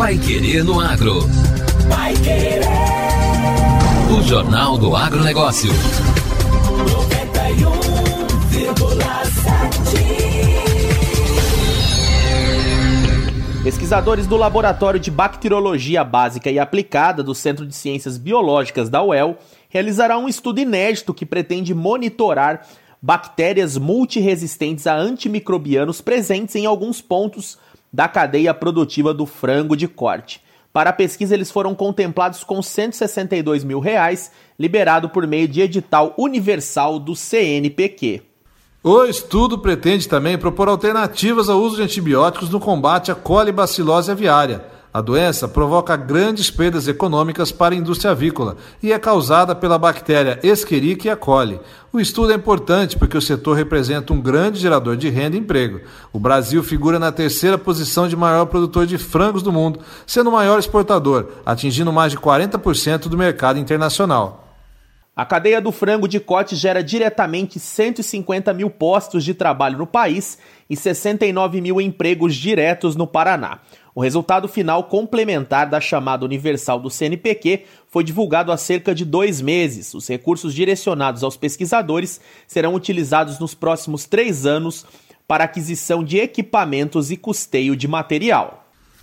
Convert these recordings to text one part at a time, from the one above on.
Pai Querer no Agro. Pai Querer. O Jornal do Agronegócio. 91,7. Pesquisadores do Laboratório de Bacteriologia Básica e Aplicada do Centro de Ciências Biológicas da UEL realizarão um estudo inédito que pretende monitorar bactérias multiresistentes a antimicrobianos presentes em alguns pontos da cadeia produtiva do frango de corte. Para a pesquisa, eles foram contemplados com 162 mil reais, liberado por meio de edital universal do CNPq. O estudo pretende também propor alternativas ao uso de antibióticos no combate à colibacilose aviária a doença provoca grandes perdas econômicas para a indústria avícola e é causada pela bactéria Escherichia coli. O estudo é importante porque o setor representa um grande gerador de renda e emprego. O Brasil figura na terceira posição de maior produtor de frangos do mundo, sendo o maior exportador, atingindo mais de 40% do mercado internacional. A cadeia do frango de corte gera diretamente 150 mil postos de trabalho no país e 69 mil empregos diretos no Paraná. O resultado final complementar da chamada universal do CNPq foi divulgado há cerca de dois meses. Os recursos direcionados aos pesquisadores serão utilizados nos próximos três anos para aquisição de equipamentos e custeio de material.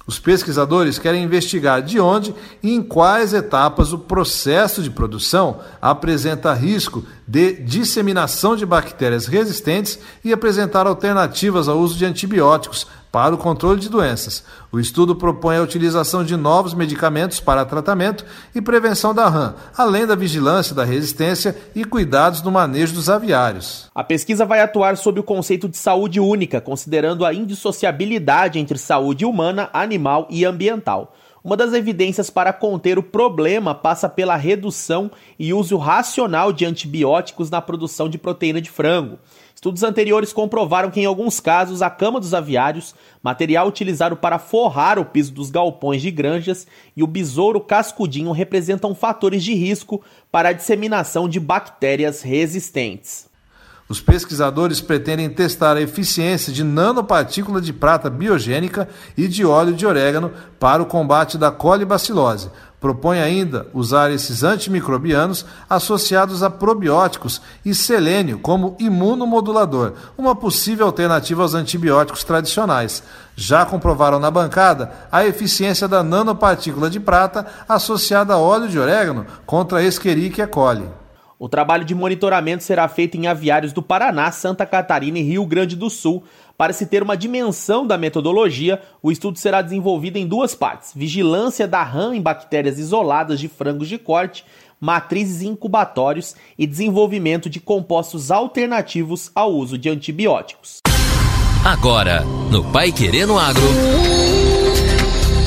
Os pesquisadores querem investigar de onde e em quais etapas o processo de produção apresenta risco de disseminação de bactérias resistentes e apresentar alternativas ao uso de antibióticos para o controle de doenças. O estudo propõe a utilização de novos medicamentos para tratamento e prevenção da RAM, além da vigilância da resistência e cuidados no manejo dos aviários. A pesquisa vai atuar sob o conceito de saúde única, considerando a indissociabilidade entre saúde humana, animal e ambiental. Uma das evidências para conter o problema passa pela redução e uso racional de antibióticos na produção de proteína de frango. Estudos anteriores comprovaram que, em alguns casos, a cama dos aviários, material utilizado para forrar o piso dos galpões de granjas, e o besouro cascudinho representam fatores de risco para a disseminação de bactérias resistentes. Os pesquisadores pretendem testar a eficiência de nanopartícula de prata biogênica e de óleo de orégano para o combate da colibacilose, Propõe ainda usar esses antimicrobianos associados a probióticos e selênio como imunomodulador, uma possível alternativa aos antibióticos tradicionais. Já comprovaram na bancada a eficiência da nanopartícula de prata associada a óleo de orégano contra a Escherichia coli. O trabalho de monitoramento será feito em aviários do Paraná, Santa Catarina e Rio Grande do Sul. Para se ter uma dimensão da metodologia, o estudo será desenvolvido em duas partes: vigilância da RAM em bactérias isoladas de frangos de corte, matrizes e incubatórios e desenvolvimento de compostos alternativos ao uso de antibióticos. Agora, no Pai Querendo Agro.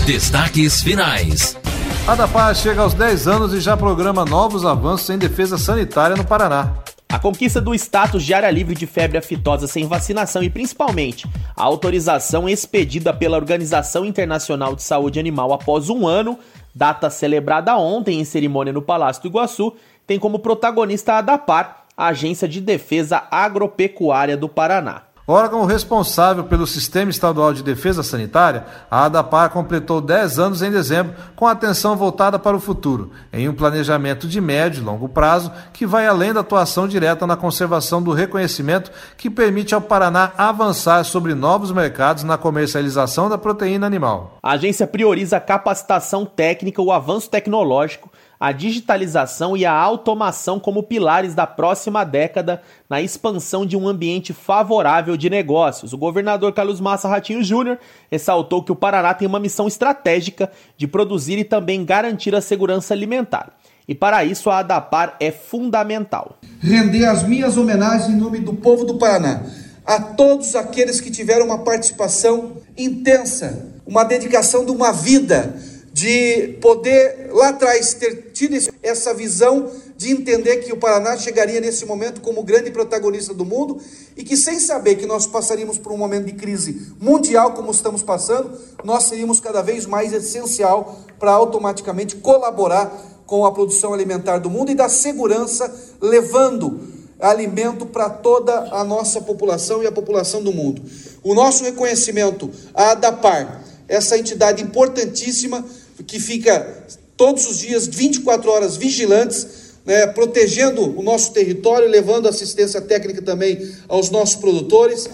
Destaques finais. A DAPAR chega aos 10 anos e já programa novos avanços em defesa sanitária no Paraná. A conquista do status de área livre de febre aftosa sem vacinação e principalmente a autorização expedida pela Organização Internacional de Saúde Animal após um ano, data celebrada ontem em cerimônia no Palácio do Iguaçu, tem como protagonista a ADAPAR, a Agência de Defesa Agropecuária do Paraná. Órgão responsável pelo Sistema Estadual de Defesa Sanitária, a ADAPAR completou 10 anos em dezembro, com atenção voltada para o futuro, em um planejamento de médio e longo prazo que vai além da atuação direta na conservação do reconhecimento que permite ao Paraná avançar sobre novos mercados na comercialização da proteína animal. A agência prioriza a capacitação técnica, o avanço tecnológico, a digitalização e a automação como pilares da próxima década na expansão de um ambiente favorável de negócios. O governador Carlos Massa Ratinho Júnior ressaltou que o Paraná tem uma missão estratégica de produzir e também garantir a segurança alimentar. E para isso a ADAPAR é fundamental. Render as minhas homenagens em nome do povo do Paraná a todos aqueles que tiveram uma participação intensa, uma dedicação de uma vida de poder lá atrás ter tido essa visão de entender que o Paraná chegaria nesse momento como grande protagonista do mundo e que sem saber que nós passaríamos por um momento de crise mundial como estamos passando, nós seríamos cada vez mais essencial para automaticamente colaborar com a produção alimentar do mundo e da segurança, levando alimento para toda a nossa população e a população do mundo. O nosso reconhecimento à ADAPAR essa entidade importantíssima que fica todos os dias, 24 horas vigilantes, né, protegendo o nosso território, levando assistência técnica também aos nossos produtores.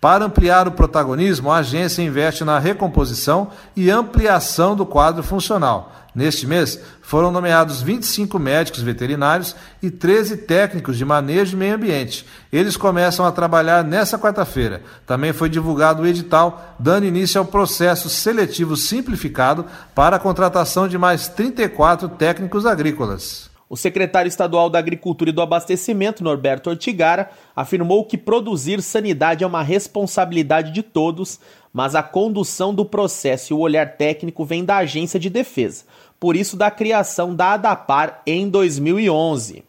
Para ampliar o protagonismo, a agência investe na recomposição e ampliação do quadro funcional. Neste mês, foram nomeados 25 médicos veterinários e 13 técnicos de manejo de meio ambiente. Eles começam a trabalhar nesta quarta-feira. Também foi divulgado o edital, dando início ao processo seletivo simplificado para a contratação de mais 34 técnicos agrícolas. O secretário estadual da Agricultura e do Abastecimento, Norberto Ortigara, afirmou que produzir sanidade é uma responsabilidade de todos, mas a condução do processo e o olhar técnico vem da Agência de Defesa, por isso da criação da ADAPAR em 2011.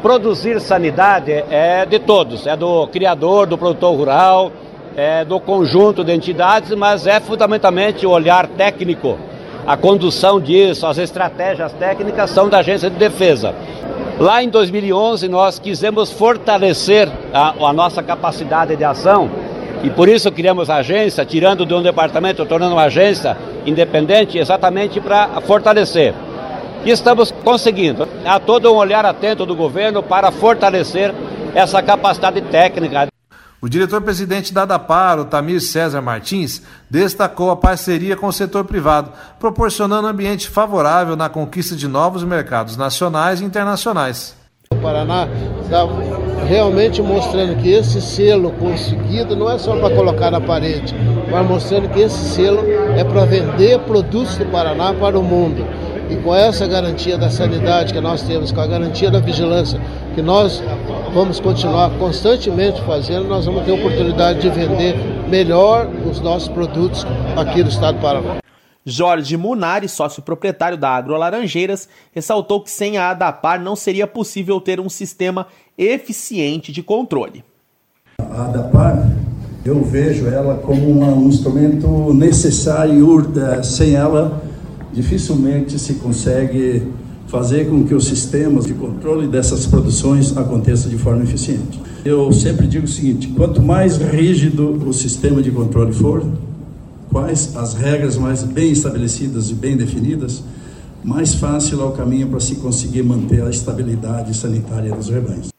Produzir sanidade é de todos, é do criador, do produtor rural, é do conjunto de entidades, mas é fundamentalmente o olhar técnico a condução disso, as estratégias técnicas são da Agência de Defesa. Lá em 2011 nós quisemos fortalecer a, a nossa capacidade de ação e por isso criamos a agência, tirando de um departamento, tornando uma agência independente, exatamente para fortalecer. E estamos conseguindo. Há todo um olhar atento do governo para fortalecer essa capacidade técnica. O diretor-presidente da ADAPAR, Tamir César Martins, destacou a parceria com o setor privado, proporcionando um ambiente favorável na conquista de novos mercados nacionais e internacionais. O Paraná está realmente mostrando que esse selo conseguido não é só para colocar na parede, mas mostrando que esse selo é para vender produtos do Paraná para o mundo. E com essa garantia da sanidade que nós temos, com a garantia da vigilância que nós vamos continuar constantemente fazendo, nós vamos ter oportunidade de vender melhor os nossos produtos aqui do estado do Paraná. Jorge Munari, sócio proprietário da Agro Laranjeiras, ressaltou que sem a ADAPAR não seria possível ter um sistema eficiente de controle. A ADAPAR, eu vejo ela como um instrumento necessário e urda. Sem ela, dificilmente se consegue fazer com que os sistemas de controle dessas produções aconteçam de forma eficiente. Eu sempre digo o seguinte: quanto mais rígido o sistema de controle for, quais as regras mais bem estabelecidas e bem definidas, mais fácil é o caminho para se conseguir manter a estabilidade sanitária dos rebanhos.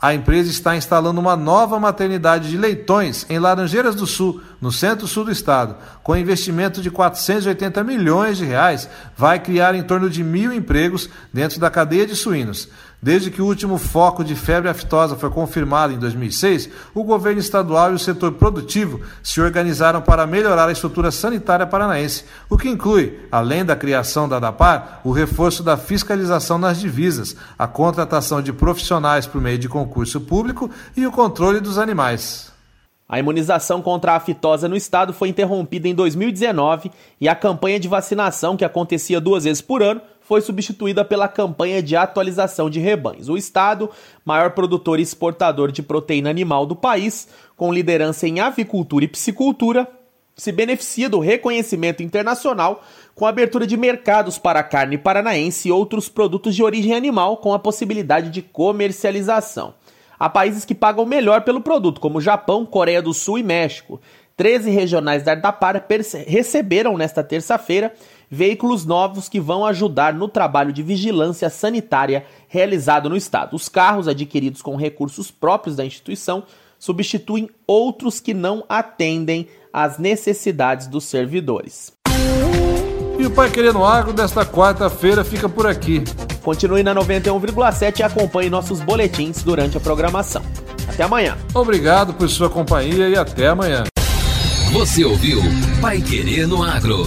A empresa está instalando uma nova maternidade de leitões em Laranjeiras do Sul, no centro-sul do estado. Com investimento de 480 milhões de reais, vai criar em torno de mil empregos dentro da cadeia de suínos. Desde que o último foco de febre aftosa foi confirmado em 2006, o governo estadual e o setor produtivo se organizaram para melhorar a estrutura sanitária paranaense, o que inclui, além da criação da ADAPAR, o reforço da fiscalização nas divisas, a contratação de profissionais por meio de concurso público e o controle dos animais. A imunização contra a aftosa no estado foi interrompida em 2019 e a campanha de vacinação, que acontecia duas vezes por ano, foi substituída pela campanha de atualização de rebanhos. O estado, maior produtor e exportador de proteína animal do país, com liderança em avicultura e piscicultura, se beneficia do reconhecimento internacional com a abertura de mercados para carne paranaense e outros produtos de origem animal com a possibilidade de comercialização. Há países que pagam melhor pelo produto, como Japão, Coreia do Sul e México. 13 regionais da Ardapara receberam nesta terça-feira veículos novos que vão ajudar no trabalho de vigilância sanitária realizado no estado. Os carros adquiridos com recursos próprios da instituição substituem outros que não atendem às necessidades dos servidores. E o Pai Querendo Agro desta quarta-feira fica por aqui. Continue na 91,7 e acompanhe nossos boletins durante a programação. Até amanhã. Obrigado por sua companhia e até amanhã. Você ouviu Pai Querendo Agro.